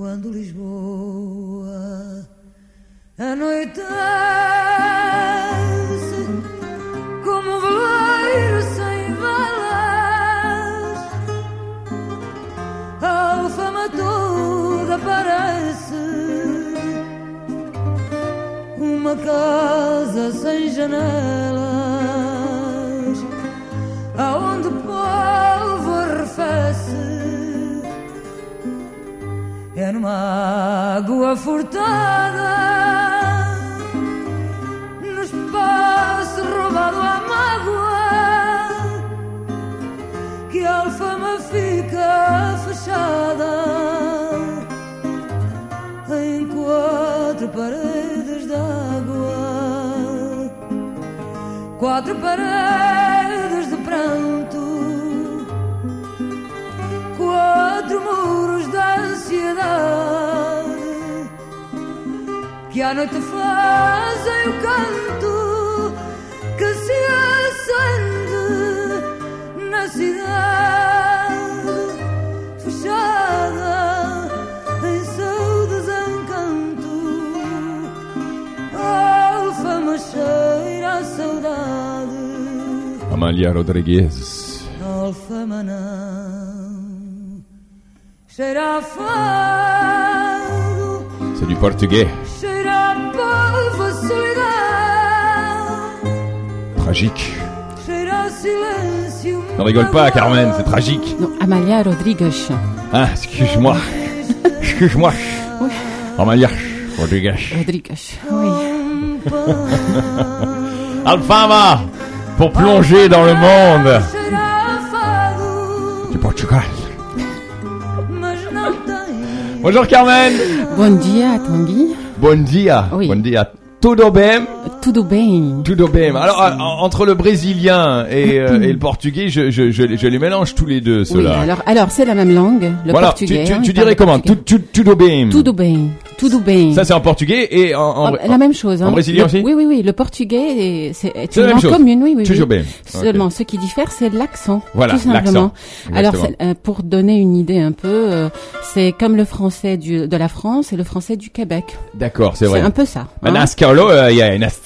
quando Lisboa anoitece como um veleiro sem velas, a alfama toda parece uma casa sem janelas, furtada, no espaço roubado à mágoa, que a alfama fica fechada em quatro paredes d'água, quatro paredes à noite fazem o canto que se acende na cidade fechada em seu desencanto. A alfama cheira a saudade, Amalia Rodriguez. a alfama não cheira a fado. C'est du portugais. Tragique. Ne rigole pas, Carmen, c'est tragique. Non, Amalia Rodrigues. Ah, excuse-moi. Excuse-moi. Amalia Rodriguez. Rodrigues, oui. Alfama Pour plonger dans le monde du Portugal. Bonjour Carmen Bon dia, Tanguy. Bon dia Oui. Bon dia Tudo bem? Tudo bem? Tudo bem Alors, euh, entre le brésilien et, euh, et le portugais, je, je, je, je les mélange tous les deux, Oui, ceux-là. alors, alors c'est la même langue, le voilà, tu, portugais. tu, hein, tu il dirais comment? Tu- tu- Tudo bem Tudo bem. Tudo bem. Ça c'est en portugais et en... en- Ah, la même chose. Hein. en brésilien Le- aussi? Oui, oui, oui. Le portugais est, c'est, est C'est une langue commune, oui, oui. Oui. bien. Seulement, ce qui diffère, c'est l'accent. Voilà, tout simplement. l'accent. Alors, c'est- euh, pour donner une idée un peu, euh, c'est comme le français du, de la France et le français du Québec. D'accord, c'est C'est vrai. un peu ça. hein.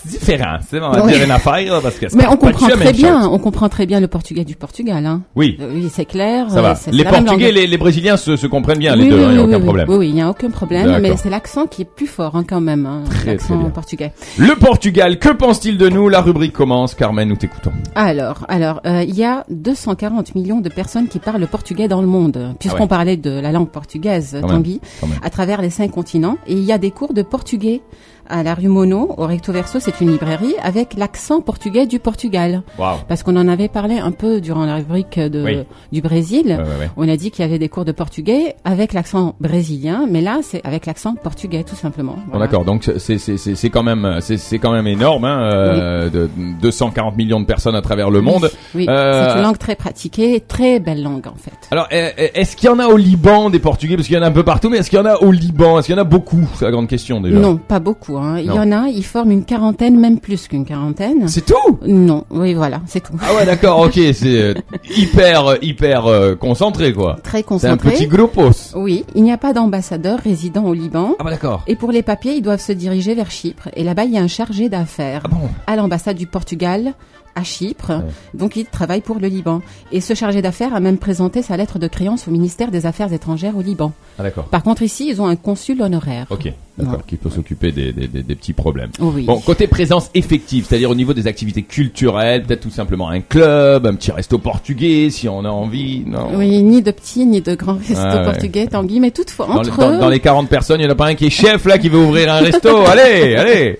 Maintenant, à ce cas-là, il y a une différence. On va dire une affaire parce que c'est Mais on comprend très bien, chose. on comprend très bien le portugais du Portugal. Hein. Oui, Euh, Oui, c'est clair. ça euh, va. c'est- Les c'est Portugais, langue. les, les Brésiliens se, se comprennent bien, oui, les deux, il oui, n'y a oui, aucun problème. Oui, il n'y a aucun problème, mais c'est l'accent qui est plus fort hein, quand même, hein, l'accent portugais. Le Portugal, que pense-t-il de nous? La rubrique commence. Carmen, nous t'écoutons. Alors, alors, euh, il y a 240 millions de personnes qui parlent le portugais dans le monde, puisqu'on Ah ouais. parlait de la langue portugaise, Tanguy, à travers les cinq continents. Et il y a des cours de portugais à la rue Mono, au Recto Verso, c'est une librairie, avec l'accent portugais du Portugal. Parce qu'on en avait parlé un peu durant la rubrique de, Oui. du Brésil. Ouais, ouais, ouais. On a dit qu'il y avait des cours de portugais avec l'accent brésilien, mais là, c'est avec l'accent portugais, tout simplement. Bon, d'accord. Donc c'est quand même c'est quand même énorme. Hein, euh, de 240 millions de personnes à travers le monde. Oui, Euh, c'est une langue très pratiquée, très belle langue en fait. Alors, est-ce qu'il y en a au Liban des Portugais? Parce qu'il y en a un peu partout, mais est-ce qu'il y en a au Liban? Est-ce qu'il y en a beaucoup? C'est la grande question déjà. Non, pas beaucoup. Hein. Il y en a, ils forment une quarantaine, même plus qu'une quarantaine. C'est tout? Non, oui, voilà, c'est tout. Ah ouais, d'accord, ok. C'est euh, hyper euh, hyper euh, concentré quoi. Très C'est un concentré. petit groupos. Oui, il n'y a pas d'ambassadeur résident au Liban. Ah bah d'accord. Et pour les papiers, ils doivent se diriger vers Chypre. Et là-bas, il y a un chargé d'affaires Ah bon? à l'ambassade du Portugal à Chypre. Donc, il travaille pour le Liban. Et ce chargé d'affaires a même présenté sa lettre de créance au ministère des Affaires étrangères au Liban. Ah d'accord. Par contre, ici, ils ont un consul honoraire. Ok, d'accord, qui peut s'occuper des, des, des, des petits problèmes. Oui. Bon, côté présence effective, c'est-à-dire au niveau des activités culturelles, peut-être tout simplement un club, un petit resto portugais si on a envie, non? Oui, ni de petits, ni de grands restos Ah ouais. portugais, Tanguy, mais toutefois, dans, entre dans- eux, dans les 40 personnes, il y en a pas un qui est chef là qui veut ouvrir un resto. allez, allez.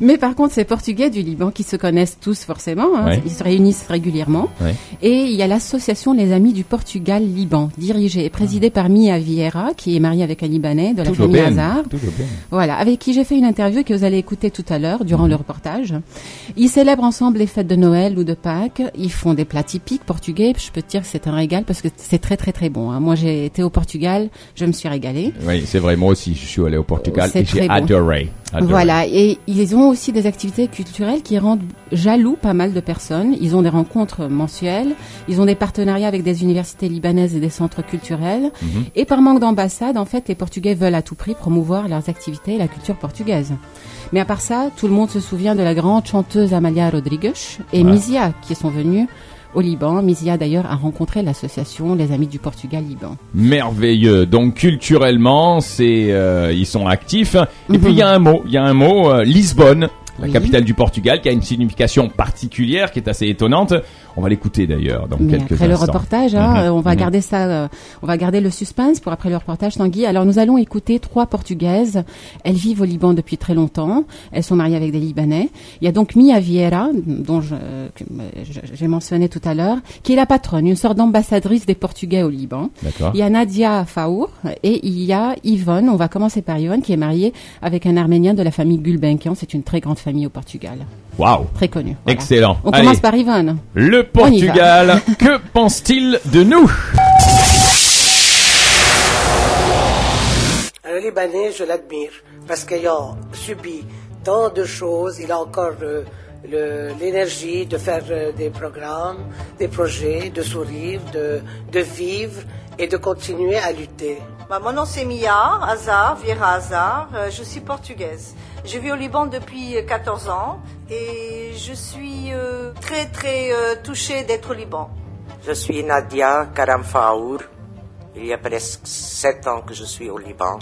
Mais par contre, c'est Portugais du Liban qui se connaissent tous forcément. hein. Ouais. Ils se réunissent régulièrement. Ouais. Et il y a l'association Les Amis du Portugal-Liban, dirigée et présidée par Mia Vieira, qui est mariée avec un Libanais de la Tout famille. Hazard. Voilà, avec qui j'ai fait une interview que vous allez écouter tout à l'heure Mhm. durant le reportage. Ils célèbrent ensemble les fêtes de Noël ou de Pâques. Ils font des plats typiques portugais. Je peux te dire que c'est un régal parce que c'est très très très bon. hein. Moi, j'ai été au Portugal, je me suis régalée. Oui, c'est vrai. Moi aussi, je suis allé au Portugal C'est et j'ai bon. adoré. Durham. Voilà, et ils ont aussi des activités culturelles qui rendent jaloux pas mal de personnes. Ils ont des rencontres mensuelles, ils ont des partenariats avec des universités libanaises et des centres culturels. Mhm. Et par manque d'ambassade, en fait, les Portugais veulent à tout prix promouvoir leurs activités et la culture portugaise. Mais à part ça, tout le monde se souvient de la grande chanteuse Amalia Rodrigues et Ouais. Misia qui sont venus au Liban. Misia d'ailleurs a rencontré l'association Les Amis du Portugal Liban. Merveilleux. Donc culturellement, c'est euh, ils sont actifs. Et Mhm. puis il y a un mot, il y a un mot, euh, Lisbonne, la Oui. capitale du Portugal, qui a une signification particulière, qui est assez étonnante. On va l'écouter d'ailleurs dans Mais quelques après le reportage, hein, Mhm, on va mhm. garder ça, euh, on va garder le suspense pour après le reportage Tanguy. Alors nous allons écouter trois Portugaises. Elles vivent au Liban depuis très longtemps. Elles sont mariées avec des Libanais. Il y a donc Mia Vieira, dont je- euh, je- j'ai mentionné tout à l'heure, qui est la patronne, une sorte d'ambassadrice des Portugais au Liban. Il y a Nadia Faour et il y a Yvonne. On va commencer par Yvonne, qui est mariée avec un Arménien de la famille Gulbenkian. C'est une très grande famille au Portugal, Waouh. très connue. Voilà. Excellent. On Allez. commence par Yvonne. Le. Portugal, que pense-t-il de nous? Le Libanais, je l'admire parce qu'ayant subi tant de choses, il a encore euh, l'énergie de faire euh, des programmes, des projets, de sourire, de, de vivre et de continuer à lutter. Bah, mon nom c'est Mia Hazar, Vieira Hazar. Euh, je suis portugaise. Je vis au Liban depuis euh, 14 ans et je suis euh, très très euh, touchée d'être au Liban. Je suis Nadia Karamfaour. Il y a presque sept ans que je suis au Liban.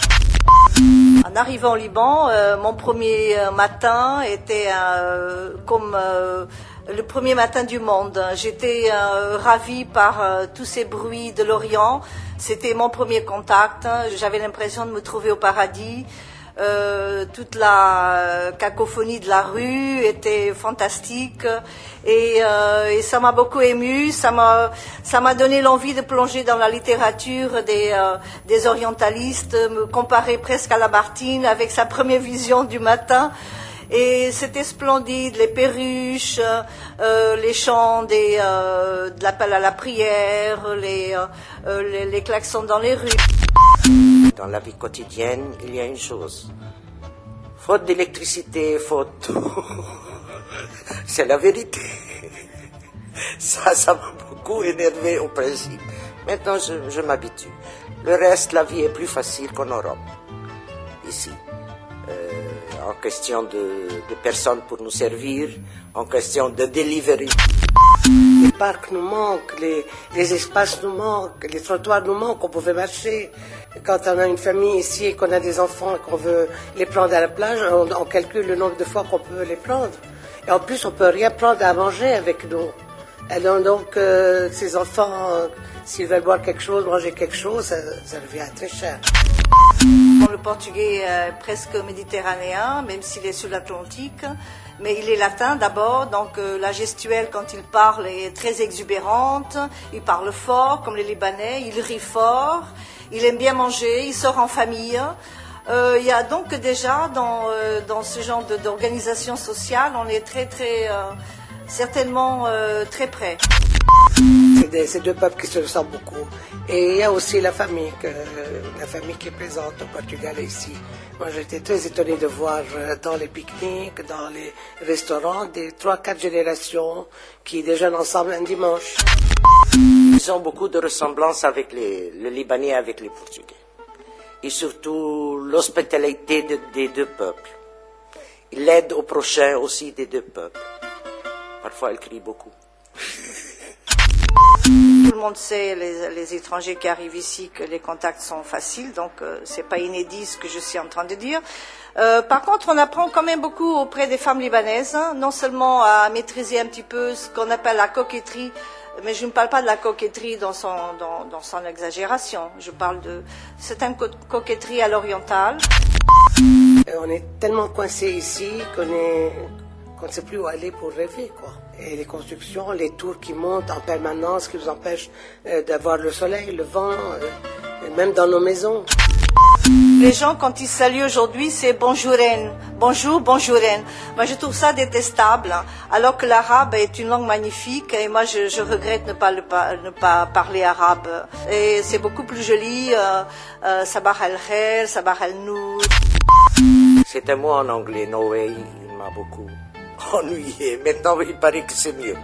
En arrivant au Liban, euh, mon premier euh, matin était euh, comme euh, le premier matin du monde. J'étais euh, ravie par euh, tous ces bruits de l'Orient. C'était mon premier contact. J'avais l'impression de me trouver au paradis. Euh, toute la cacophonie de la rue était fantastique et, euh, ça m'a beaucoup ému. Ça m'a ça m'a donné l'envie de plonger dans la littérature des euh, des orientalistes, me comparer presque à Lamartine avec sa première vision du matin. Et c'était splendide, les perruches, euh, les chants des, euh, de l'appel à la prière, les, euh, euh, les, klaxons dans les rues. Dans la vie quotidienne, il y a une chose. Faute d'électricité, faute... C'est la vérité. Ça, ça m'a beaucoup énervé au principe. Maintenant, je m'habitue. Le reste, la vie est plus facile qu'en Europe. Ici. En question de, personnes pour nous servir, en question de delivery. Les parcs nous manquent, les, espaces nous manquent, les trottoirs nous manquent, on pouvait marcher. Quand on a une famille ici et qu'on a des enfants et qu'on veut les prendre à la plage, on, on calcule le nombre de fois qu'on peut les prendre. Et en plus, on peut rien prendre à manger avec nous. Alors donc, euh, ces enfants, euh, s'ils veulent boire quelque chose, manger quelque chose, ça, ça revient très cher. Le portugais est presque méditerranéen, même s'il est sur l'Atlantique. Mais il est latin d'abord, donc euh, la gestuelle quand il parle est très exubérante. Il parle fort, comme les Libanais. Il rit fort. Il aime bien manger. Il sort en famille. Euh, il y a donc déjà dans, euh, ce genre d'organisation sociale, on est très très euh, certainement euh, très près. C'est deux peuples qui se ressemblent beaucoup. Et il y a aussi la famille, la famille qui est présente au Portugal et ici. Moi, j'étais très étonné de voir euh, dans les pique-niques, dans les restaurants, des trois, quatre générations qui déjeunent ensemble un dimanche. Ils ont beaucoup de ressemblances avec les, le Libanais avec les Portugais. Et surtout l'hospitalité de- des deux peuples. L'aide au prochain aussi des deux peuples. Parfois, ils crient beaucoup. Tout le monde sait, les, étrangers qui arrivent ici, que les contacts sont faciles, donc euh, c'est pas inédit ce que je suis en train de dire. Euh, par contre, on apprend quand même beaucoup auprès des femmes libanaises, hein, non seulement à maîtriser un petit peu ce qu'on appelle la coquetterie, mais je ne parle pas de la coquetterie dans son, dans, son exagération. Je parle de certaines co- coquetteries à l'orientale. Et on est tellement coincé ici qu'on est qu'on ne sait plus où aller pour rêver, quoi. Et les constructions, les tours qui montent en permanence, qui nous empêchent euh, d'avoir le soleil, le vent, euh, et même dans nos maisons. Les gens, quand ils saluent aujourd'hui, c'est bonjouren. Bonjour, bonjouren. Moi, je trouve ça détestable, hein, alors que l'arabe est une langue magnifique et moi, je, je regrette ne pas, le ne pas parler arabe. Et c'est beaucoup plus joli. Euh, euh, sabah al-khair, sabah al-nour. C'est un mot en anglais, no way, il m'a beaucoup ennuyé. Maintenant, il paraît que c'est mieux.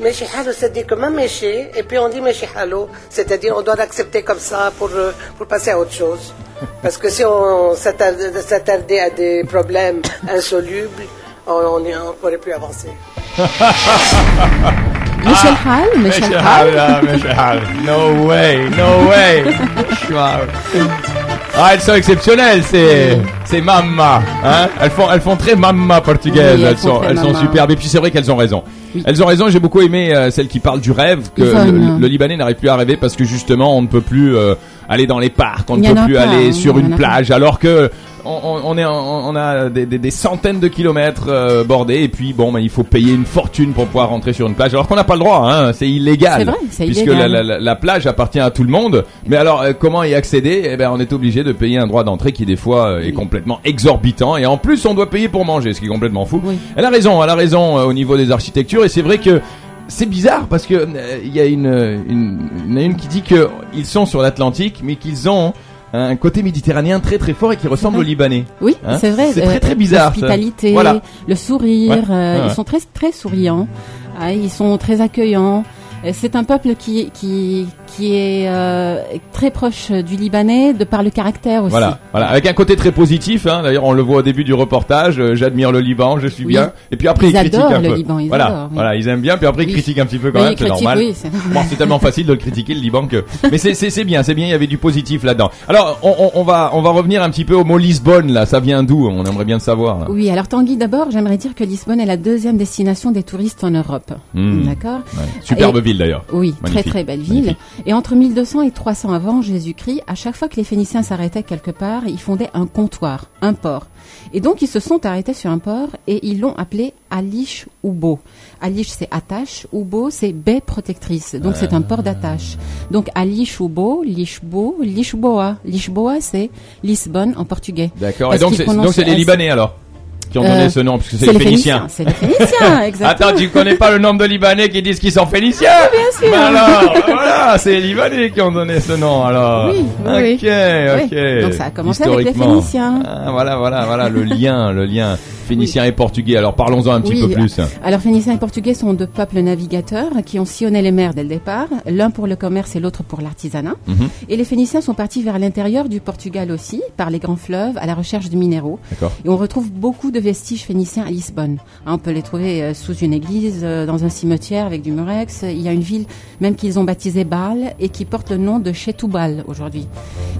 Meshi halo, c'est-à-dire que ma méché, et puis on dit meshi halo, c'est-à-dire on doit l'accepter comme ça pour, euh, pour passer à autre chose. Parce que si on s'attarde- s'attardait à des problèmes insolubles, on on pourrait plus avancer. Michel Hall. Hall, ah, Michel Hall. No way, no way. Ah, elles sont exceptionnelles, c'est, c'est mamma, hein. Elles font, elles font très mamma portugaises. Oui, elles sont, elles sont superbes. Et puis c'est vrai qu'elles ont raison. Oui. Elles ont raison. J'ai beaucoup aimé euh, celle qui parle du rêve que le, le Libanais n'arrive plus à rêver parce que justement on ne peut plus euh, aller dans les parcs, on ne peut plus aller hein, sur une plage, alors que on, on- est, on a des, des- des centaines de kilomètres euh, bordés et puis bon, ben, il faut payer une fortune pour pouvoir rentrer sur une plage, alors qu'on n'a pas le droit, hein, c'est illégal. C'est vrai, c'est puisque illégal. La, la- la- la plage appartient à tout le monde. Mais alors, euh, comment y accéder? Eh ben, on est obligé de payer un droit d'entrée qui des fois euh, est complètement exorbitant et en plus on doit payer pour manger, ce qui est complètement fou. Oui. Elle a raison, elle a raison euh, au niveau des architectures et c'est vrai que c'est bizarre parce que euh, il y a une, une, une qui dit que ils sont sur l'Atlantique mais qu'ils ont un côté méditerranéen très très fort et qui ressemble au Libanais. Oui, Hein c'est vrai. C'est très, très bizarre. L'hospitalité, Voilà. le sourire, Ouais. euh, ouais. ils sont très très souriants. Ah, ils sont très accueillants. Euh, C'est un peuple qui qui qui est euh, très proche du Libanais de par le caractère aussi. Voilà, voilà, avec un côté très positif. Hein. D'ailleurs, on le voit au début du reportage. euh, J'admire le Liban, je suis Oui. bien. Et puis après, Ils ils, critiquent un le peu. Liban, ils voilà, adorent, oui. voilà, ils aiment bien. Puis après, ils critiquent un petit peu quand même. C'est normal. c'est- Bon, c'est tellement facile de le critiquer le Liban que. Mais c'est bien, c'est bien. Il y avait du positif là-dedans. Alors, on, on, on va on va revenir un petit peu au mot Lisbonne là. Ça vient d'où? On aimerait bien le savoir. Là. Oui, alors Tanguy, d'abord, j'aimerais dire que Lisbonne est la deuxième destination des touristes en Europe. Hmm. D'accord? Ouais. Superbe Et- ville d'ailleurs. Oui, Magnifique. très très belle ville. Magnifique. Et entre 1200 et 300 avant Jésus-Christ, à chaque fois que les Phéniciens s'arrêtaient quelque part, ils fondaient un comptoir, un port. Et donc ils se sont arrêtés sur un port et ils l'ont appelé Alish Ubo. Alish c'est attache, Ubo c'est baie protectrice. Donc c'est un port d'attache. Donc Alish Ubo, Lishbo, Lishboa. Lishboa c'est Lisbonne en portugais. D'accord. Et donc c'est les. Libanais alors qui ont Euh, donné ce nom puisque c'est les Phéniciens. C'est les Phéniciens, exactement. Attends, tu connais pas le nombre de Libanais qui disent qu'ils sont Phéniciens bien sûr. Mais alors, voilà, c'est les Libanais qui ont donné ce nom alors. Oui, oui, Ok, ok. Oui. Donc ça a commencé avec les. Phéniciens. Ah, voilà, voilà, voilà, le lien, le lien phénicien et portugais. Alors parlons-en un petit Oui. peu plus. Alors, Phéniciens et Portugais sont deux peuples navigateurs qui ont sillonné les mers dès le départ, l'un pour le commerce et l'autre pour l'artisanat. Mhm. Et les Phéniciens sont partis vers l'intérieur du Portugal aussi, par les grands fleuves, à la recherche de minéraux. Et on retrouve beaucoup de vestiges phéniciens à Lisbonne. Hein, on peut les trouver euh, sous une église, euh, dans un cimetière avec du murex. Il y a une ville même qu'ils ont baptisée Baal et qui porte le nom de Chetubal aujourd'hui.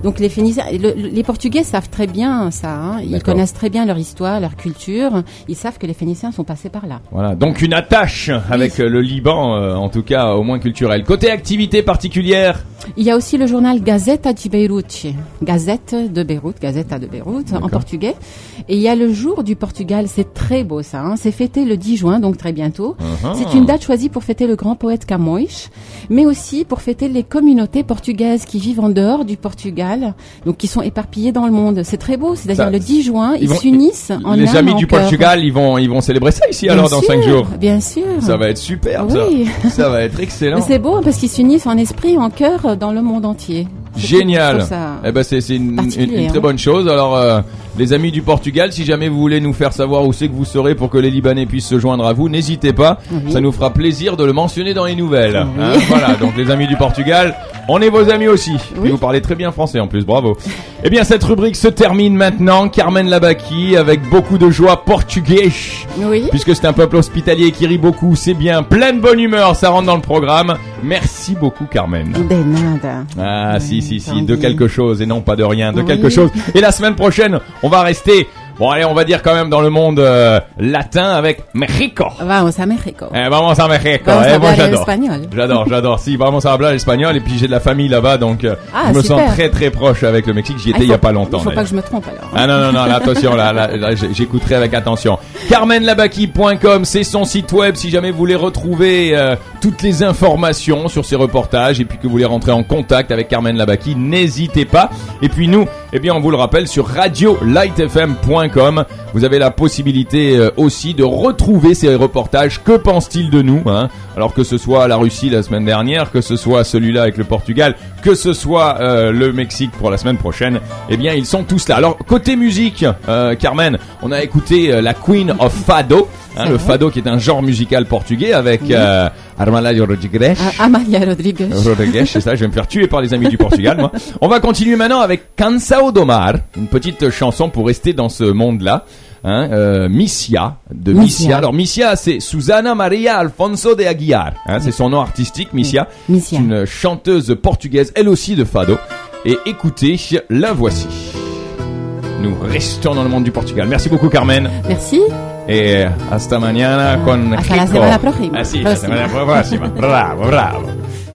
Donc les Phéniciens, le- le- les Portugais savent très bien ça. hein. Ils connaissent très bien leur histoire, leur culture. Ils savent que les Phéniciens sont passés par là. Voilà, donc une attache avec euh, le Liban, euh, en tout cas au moins culturel. Côté activité particulière, Il y a aussi le journal Gazeta de Beyrouth, Gazette de Beyrouth, Gazeta de Beyrouth en portugais. Et il y a le jour du Portugal, c'est très beau ça, hein. c'est fêté le 10 juin, donc très bientôt. Uh-huh. C'est une date choisie pour fêter le grand poète Camões, mais aussi pour fêter les communautés portugaises qui vivent en dehors du Portugal, donc qui sont éparpillées dans le monde. C'est très beau, c'est-à-dire le 10 juin, ils s'unissent en les amis en du cœur. Portugal, ils vont, ils vont célébrer ça ici Bien alors dans sûr, 5 jours. Bien sûr. Ça va être superbe Oui. ça. Ça va être excellent. C'est beau parce qu'ils s'unissent en esprit, en cœur, dans le monde entier. Génial. Eh ben c'est une, une- particulier, une très hein. bonne chose. Alors euh, les amis du Portugal, si jamais vous voulez nous faire savoir où c'est que vous serez pour que les Libanais puissent se joindre à vous, n'hésitez pas. Oui. Ça nous fera plaisir de le mentionner dans les nouvelles. Hein, voilà. Donc les amis du Portugal, on est vos amis aussi. Oui. Et vous parlez très bien français en plus. Bravo. Eh bien cette rubrique se termine maintenant. Carmen Labaki avec beaucoup de joie portugais. Oui. Puisque c'est un peuple hospitalier qui rit beaucoup, c'est bien, pleine bonne humeur, ça rentre dans le programme. Merci beaucoup Carmen. De nada. Ah si si si de quelque chose et non pas de rien de Oui. quelque chose et la semaine prochaine on va rester bon allez on va dire quand même dans le monde euh, latin avec Mexico Vamos a México. eh, vamos a Mexico Vamos eh, a moi hablar j'adore espagnol. j'adore j'adore si vraiment ça habla l'espagnol et puis j'ai de la famille là-bas donc euh, Ah, je me super. sens très très proche avec le Mexique j'y étais Ah, il y a pas longtemps Il faut pas que je me trompe alors. Ah non, non, non, là, attention, là, là, là, j'écouterai avec attention. CarmenLabaki.com, c'est son site web si jamais vous voulez retrouver euh, toutes les informations sur ses reportages et puis que vous voulez rentrer en contact avec Carmen Labaki, n'hésitez pas. Et puis nous, eh bien on vous le rappelle sur radiolightfm.com. Vous avez la possibilité euh, aussi de retrouver ces reportages. Que pense-t-il de nous hein? Alors que ce soit la Russie la semaine dernière, que ce soit celui-là avec le Portugal, que ce soit euh, le Mexique pour la semaine prochaine, eh bien ils sont tous là. Alors côté musique, euh, Carmen, on a écouté euh, la Queen of Fado. Hein, le fado qui est un genre musical portugais avec euh, Armalaio Rodrigues. Ah, Amalia Rodriguez. Rodrigues, c'est ça, je vais me faire tuer par les amis du Portugal, moi. On va continuer maintenant avec Cansao Domar, une petite chanson pour rester dans ce monde-là. Hein, euh, Missia, de Missia. Missia. Alors Missia, c'est Susana Maria Alfonso de Aguiar. Hein, c'est son nom artistique, Missia. Missia. C'est une chanteuse portugaise, elle aussi de fado. Et écoutez, la voici. Nous restons dans le monde du Portugal. Merci beaucoup, Carmen. Merci. Et hasta mañana con Hasta la Kiko. semana próxima. Ah, sí, la Próxima. semana próxima. Bravo, bravo.